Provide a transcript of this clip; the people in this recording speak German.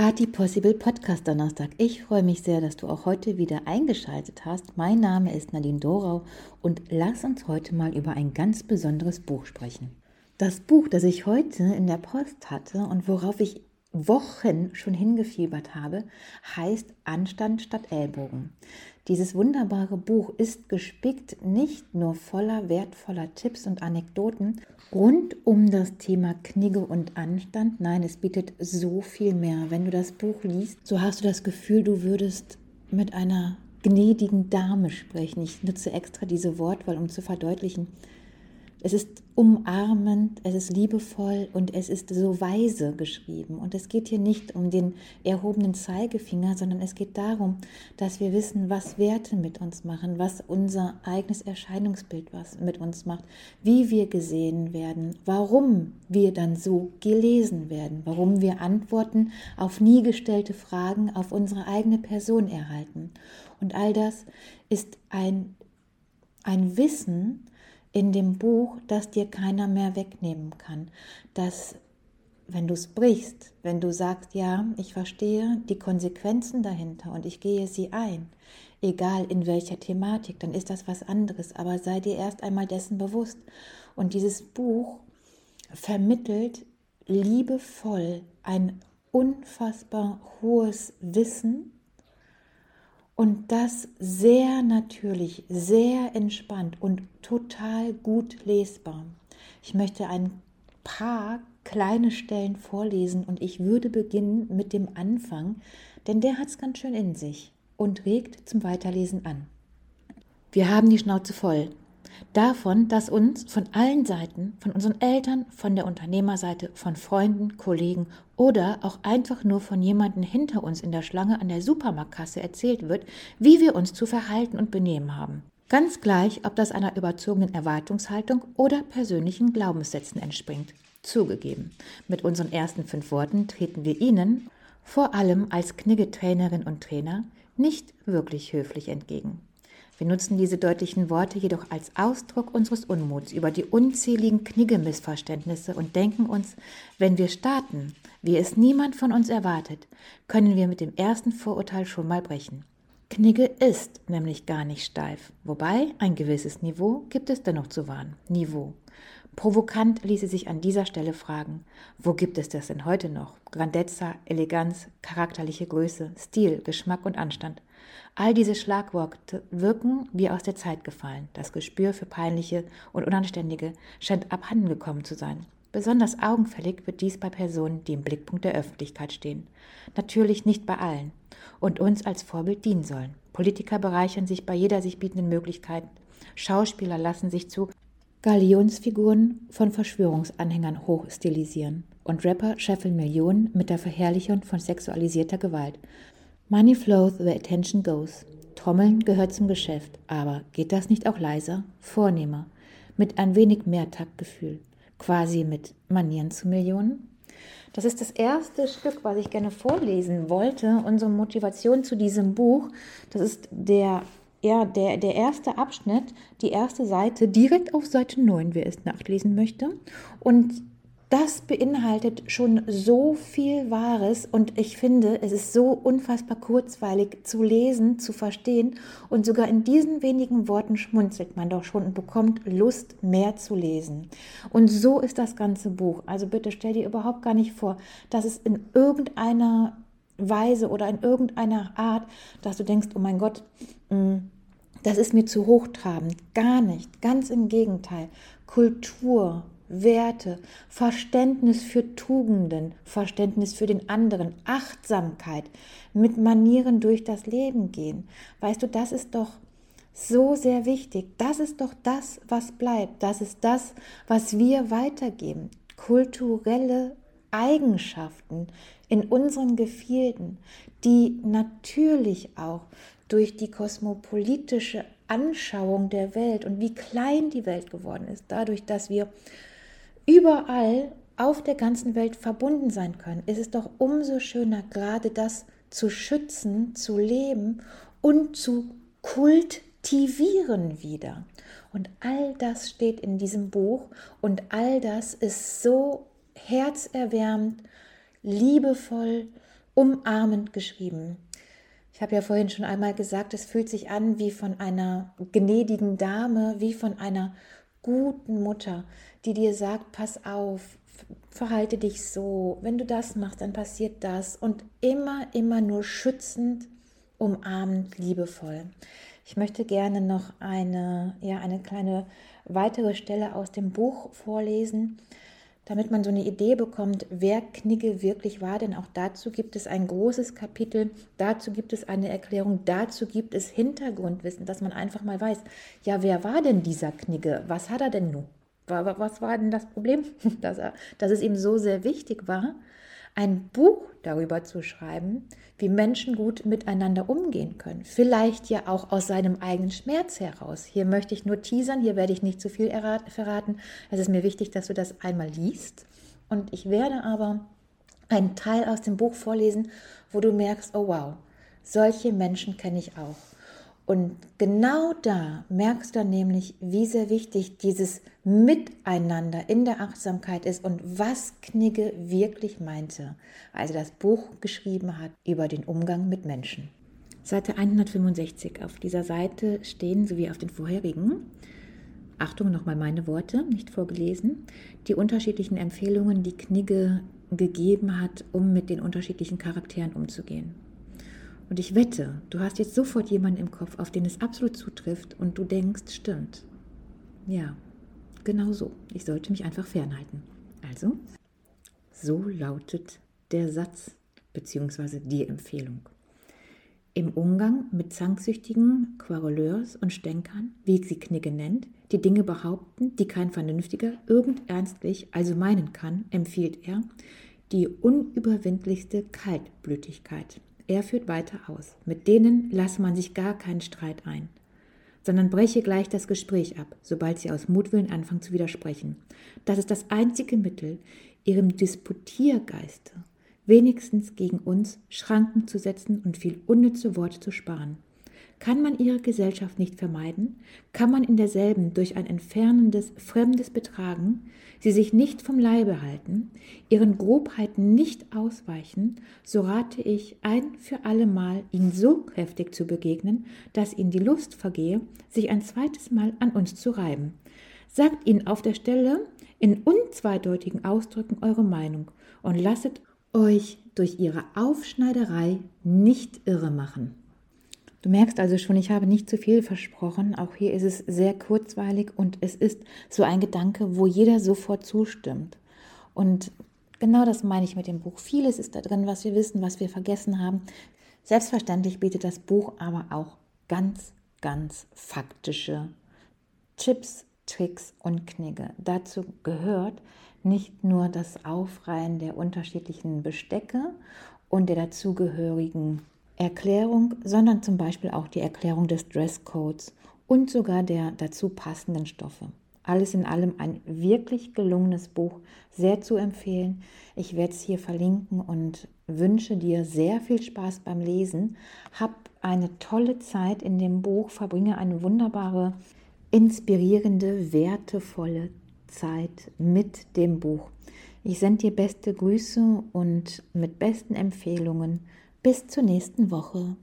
Party Possible Podcast Donnerstag. Ich freue mich sehr, dass du auch heute wieder eingeschaltet hast. Mein Name ist Nadine Dorau und lass uns heute mal über ein ganz besonderes Buch sprechen. Das Buch, das ich heute in der Post hatte und worauf ich Wochen schon hingefiebert habe, heißt Anstand statt Ellbogen. Dieses wunderbare Buch ist gespickt nicht nur voller wertvoller Tipps und Anekdoten rund um das Thema Knigge und Anstand. Nein, es bietet so viel mehr. Wenn du das Buch liest, so hast du das Gefühl, du würdest mit einer gnädigen Dame sprechen. Ich nutze extra diese Wortwahl, um zu verdeutlichen, es ist umarmend, es ist liebevoll und es ist so weise geschrieben. Und es geht hier nicht um den erhobenen Zeigefinger, sondern es geht darum, dass wir wissen, was Werte mit uns machen, was unser eigenes Erscheinungsbild was mit uns macht, wie wir gesehen werden, warum wir dann so gelesen werden, warum wir Antworten auf nie gestellte Fragen auf unsere eigene Person erhalten. Und all das ist ein, ein Wissen, in dem Buch, das dir keiner mehr wegnehmen kann. Dass, wenn du es brichst, wenn du sagst, ja, ich verstehe die Konsequenzen dahinter und ich gehe sie ein, egal in welcher Thematik, dann ist das was anderes. Aber sei dir erst einmal dessen bewusst. Und dieses Buch vermittelt liebevoll ein unfassbar hohes Wissen und das sehr natürlich, sehr entspannt und total gut lesbar. Ich möchte ein paar kleine Stellen vorlesen und ich würde beginnen mit dem Anfang, denn der hat es ganz schön in sich und regt zum Weiterlesen an. Wir haben die Schnauze voll davon, dass uns von allen Seiten, von unseren Eltern, von der Unternehmerseite, von Freunden, Kollegen oder auch einfach nur von jemandem hinter uns in der Schlange an der Supermarktkasse erzählt wird, wie wir uns zu verhalten und benehmen haben. Ganz gleich, ob das einer überzogenen Erwartungshaltung oder persönlichen Glaubenssätzen entspringt. Zugegeben, mit unseren ersten fünf Worten treten wir Ihnen, vor allem als Kniggetrainerin und Trainer, nicht wirklich höflich entgegen. Wir nutzen diese deutlichen Worte jedoch als Ausdruck unseres Unmuts über die unzähligen Knigge-Missverständnisse und denken uns, wenn wir starten, wie es niemand von uns erwartet, können wir mit dem ersten Vorurteil schon mal brechen. Knigge ist nämlich gar nicht steif, wobei ein gewisses Niveau gibt es dennoch zu wahren. Niveau. Provokant ließe sich an dieser Stelle fragen, wo gibt es das denn heute noch? Grandezza, Eleganz, charakterliche Größe, Stil, Geschmack und Anstand. All diese Schlagworte wirken wie aus der Zeit gefallen. Das Gespür für peinliche und unanständige scheint abhandengekommen zu sein. Besonders augenfällig wird dies bei Personen, die im Blickpunkt der Öffentlichkeit stehen. Natürlich nicht bei allen und uns als Vorbild dienen sollen. Politiker bereichern sich bei jeder sich bietenden Möglichkeit. Schauspieler lassen sich zu Galionsfiguren von Verschwörungsanhängern hochstilisieren. Und Rapper scheffeln Millionen mit der Verherrlichung von sexualisierter Gewalt. Money flows where attention goes. Trommeln gehört zum Geschäft, aber geht das nicht auch leiser, vornehmer, mit ein wenig mehr Taktgefühl, quasi mit Manieren zu Millionen? Das ist das erste Stück, was ich gerne vorlesen wollte, unsere Motivation zu diesem Buch. Das ist der, ja, der, der erste Abschnitt, die erste Seite, direkt auf Seite 9, wer es nachlesen möchte. Und das beinhaltet schon so viel Wahres und ich finde, es ist so unfassbar kurzweilig zu lesen, zu verstehen und sogar in diesen wenigen Worten schmunzelt man doch schon und bekommt Lust, mehr zu lesen. Und so ist das ganze Buch. Also bitte stell dir überhaupt gar nicht vor, dass es in irgendeiner Weise oder in irgendeiner Art, dass du denkst, oh mein Gott, mm, das ist mir zu hochtrabend. Gar nicht. Ganz im Gegenteil. Kultur, Werte, Verständnis für Tugenden, Verständnis für den anderen, Achtsamkeit, mit Manieren durch das Leben gehen. Weißt du, das ist doch so sehr wichtig. Das ist doch das, was bleibt. Das ist das, was wir weitergeben. Kulturelle Eigenschaften in unseren Gefilden, die natürlich auch durch die kosmopolitische Anschauung der Welt und wie klein die Welt geworden ist, dadurch, dass wir überall auf der ganzen Welt verbunden sein können, ist es doch umso schöner, gerade das zu schützen, zu leben und zu kultivieren wieder. Und all das steht in diesem Buch und all das ist so herzerwärmend, liebevoll umarmend geschrieben. Ich habe ja vorhin schon einmal gesagt, es fühlt sich an wie von einer gnädigen Dame, wie von einer guten Mutter, die dir sagt, pass auf, verhalte dich so, wenn du das machst, dann passiert das. Und immer, immer nur schützend, umarmend, liebevoll. Ich möchte gerne noch eine, ja, eine kleine weitere Stelle aus dem Buch vorlesen, damit man so eine Idee bekommt, wer Knigge wirklich war. Denn auch dazu gibt es ein großes Kapitel, dazu gibt es eine Erklärung, dazu gibt es Hintergrundwissen, dass man einfach mal weiß, ja, wer war denn dieser Knigge? Was hat er denn nun? Was war denn das Problem? Dass, er, dass es ihm so sehr wichtig war, ein Buch darüber zu schreiben, wie Menschen gut miteinander umgehen können. Vielleicht ja auch aus seinem eigenen Schmerz heraus. Hier möchte ich nur teasern, hier werde ich nicht zu viel verraten. Es ist mir wichtig, dass du das einmal liest. Und ich werde aber einen Teil aus dem Buch vorlesen, wo du merkst, oh wow, solche Menschen kenne ich auch. Und genau da merkst du nämlich, wie sehr wichtig dieses Miteinander in der Achtsamkeit ist und was Knigge wirklich meinte, als er das Buch geschrieben hat über den Umgang mit Menschen. Seite 165. Auf dieser Seite stehen, sowie auf den vorherigen, Achtung, nochmal meine Worte, nicht vorgelesen, die unterschiedlichen Empfehlungen, die Knigge gegeben hat, um mit den unterschiedlichen Charakteren umzugehen. Und ich wette, du hast jetzt sofort jemanden im Kopf, auf den es absolut zutrifft und du denkst, stimmt. Ja, genau so. Ich sollte mich einfach fernhalten. Also, so lautet der Satz bzw. die Empfehlung. Im Umgang mit zanksüchtigen Quarreleurs und Stänkern, wie sie Knigge nennt, die Dinge behaupten, die kein Vernünftiger irgend ernstlich also meinen kann, empfiehlt er die unüberwindlichste Kaltblütigkeit. Er führt weiter aus. Mit denen lasse man sich gar keinen Streit ein, sondern breche gleich das Gespräch ab, sobald sie aus Mutwillen anfangen zu widersprechen. Das ist das einzige Mittel, ihrem Disputiergeiste wenigstens gegen uns Schranken zu setzen und viel unnütze Worte zu sparen. Kann man ihre Gesellschaft nicht vermeiden, kann man in derselben durch ein entfernendes, fremdes Betragen sie sich nicht vom Leibe halten, ihren Grobheiten nicht ausweichen, so rate ich ein für allemal, ihnen so kräftig zu begegnen, dass ihnen die Lust vergehe, sich ein zweites Mal an uns zu reiben. Sagt ihnen auf der Stelle in unzweideutigen Ausdrücken eure Meinung und lasset euch durch ihre Aufschneiderei nicht irre machen. Du merkst also schon, ich habe nicht zu viel versprochen. Auch hier ist es sehr kurzweilig und es ist so ein Gedanke, wo jeder sofort zustimmt. Und genau das meine ich mit dem Buch. Vieles ist da drin, was wir wissen, was wir vergessen haben. Selbstverständlich bietet das Buch aber auch ganz, ganz faktische Tipps, Tricks und Knigge. Dazu gehört nicht nur das Aufreihen der unterschiedlichen Bestecke und der dazugehörigen Erklärung, sondern zum Beispiel auch die Erklärung des Dresscodes und sogar der dazu passenden Stoffe. Alles in allem ein wirklich gelungenes Buch, sehr zu empfehlen. Ich werde es hier verlinken und wünsche dir sehr viel Spaß beim Lesen. Hab eine tolle Zeit in dem Buch, verbringe eine wunderbare, inspirierende, wertevolle Zeit mit dem Buch. Ich sende dir beste Grüße und mit besten Empfehlungen bis zur nächsten Woche.